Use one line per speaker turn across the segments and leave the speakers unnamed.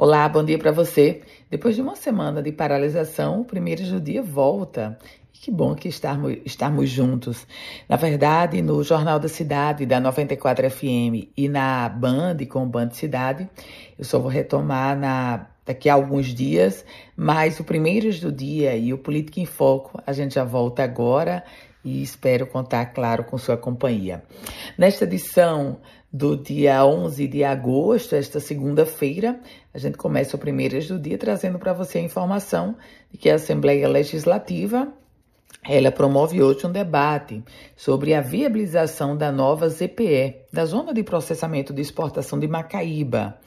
Olá, bom dia para você. Depois de uma semana de paralisação, o primeiro do dia volta. Que bom que estarmos, estarmos juntos. Na verdade, no Jornal da Cidade, da 94 FM e na Band, com o Band Cidade, eu só vou retomar na, daqui a alguns dias, mas o primeiro do dia e o Política em Foco, a gente já volta agora e espero contar, claro, com sua companhia. Nesta edição do dia 11 de agosto, esta segunda-feira, a gente começa o primeiro do dia trazendo para você a informação de que a Assembleia Legislativa ela promove hoje um debate sobre a viabilização da nova ZPE, da Zona de Processamento de Exportação de Macaíba.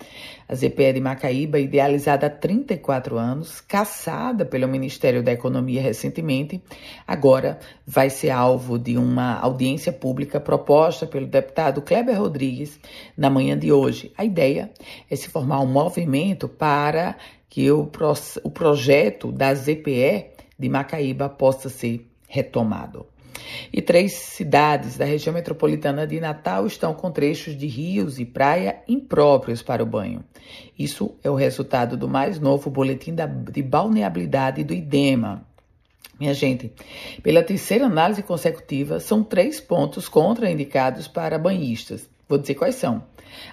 A ZPE de Macaíba, idealizada há 34 anos, caçada pelo Ministério da Economia recentemente, agora vai ser alvo de uma audiência pública proposta pelo deputado Kleber Rodrigues na manhã de hoje. A ideia é se formar um movimento para que o, o projeto da ZPE de Macaíba possa ser retomado. E três cidades da região metropolitana de Natal estão com trechos de rios e praia impróprios para o banho. Isso é o resultado do mais novo boletim de balneabilidade do IDEMA. Minha gente, pela terceira análise consecutiva, são três pontos contraindicados para banhistas. Vou dizer quais são.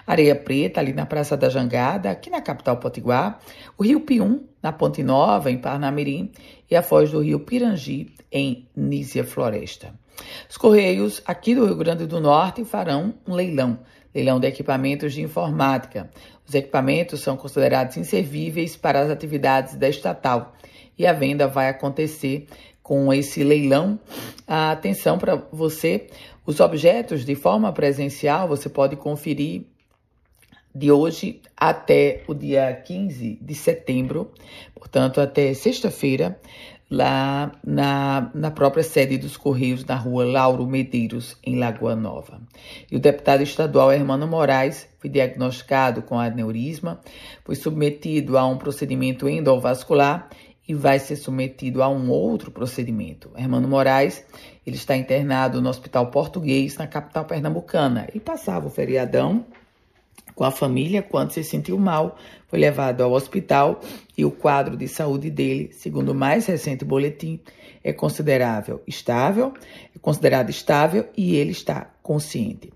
Areia Preta, ali na Praça da Jangada, aqui na capital potiguar, o Rio Pium, na Ponte Nova, em Parnamirim, e a foz do Rio Pirangi, em Nízia Floresta. Os Correios, aqui do Rio Grande do Norte, farão um leilão, leilão de equipamentos de informática. Os equipamentos são considerados inservíveis para as atividades da estatal e a venda vai acontecer com esse leilão. Atenção para você, os objetos de forma presencial você pode conferir de hoje até o dia 15 de setembro, portanto, até sexta-feira, lá na, na própria sede dos Correios, na rua Lauro Medeiros, em Lagoa Nova. E o deputado estadual Hermano Moraes foi diagnosticado com aneurisma, foi submetido a um procedimento endovascular e vai ser submetido a um outro procedimento. Hermano Moraes, ele está internado no Hospital Português, na capital pernambucana. Ele passava o feriadão com a família quando se sentiu mal, foi levado ao hospital e o quadro de saúde dele, segundo o mais recente boletim, é considerável estável, é considerado estável e ele está consciente.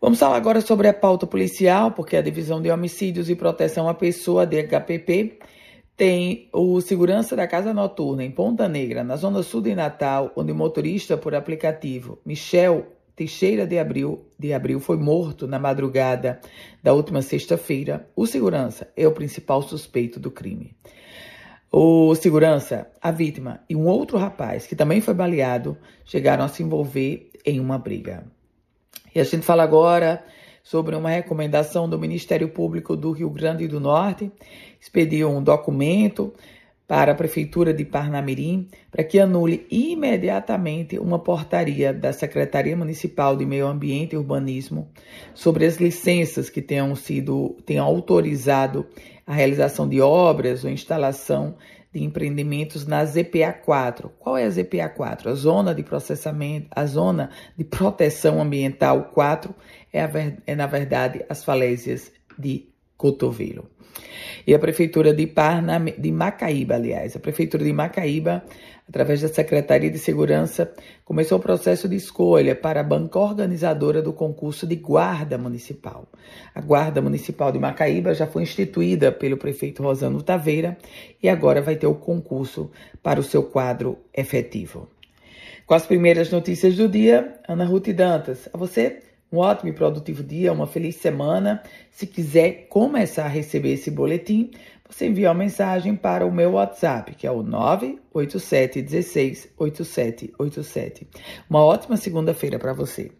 Vamos falar agora sobre a pauta policial, porque a Divisão de Homicídios e Proteção à Pessoa, DHPP, tem o segurança da casa noturna em Ponta Negra, na zona sul de Natal, onde o motorista por aplicativo Michel Teixeira de Abril, de Abril foi morto na madrugada da última sexta-feira. O segurança é o principal suspeito do crime. O segurança, a vítima e um outro rapaz que também foi baleado chegaram a se envolver em uma briga. E a gente fala agora sobre uma recomendação do Ministério Público do Rio Grande do Norte, expediu um documento para a Prefeitura de Parnamirim para que anule imediatamente uma portaria da Secretaria Municipal de Meio Ambiente e Urbanismo sobre as licenças que tenham sido tenham autorizado a realização de obras ou instalação de empreendimentos na ZPA 4. Qual é a ZPA 4? A zona de processamento, a zona de proteção ambiental 4 é, a, é na verdade as falésias de Cotovelo. E a Prefeitura de, Parna, de Macaíba, aliás, a Prefeitura de Macaíba, através da Secretaria de Segurança, começou o processo de escolha para a banca organizadora do concurso de Guarda Municipal. A Guarda Municipal de Macaíba já foi instituída pelo prefeito Rosano Taveira e agora vai ter o concurso para o seu quadro efetivo. Com as primeiras notícias do dia, Ana Ruth Dantas. A você um ótimo e produtivo dia, uma feliz semana. Se quiser começar a receber esse boletim, você envia uma mensagem para o meu WhatsApp, que é o 987 16 8787. Uma ótima segunda-feira para você.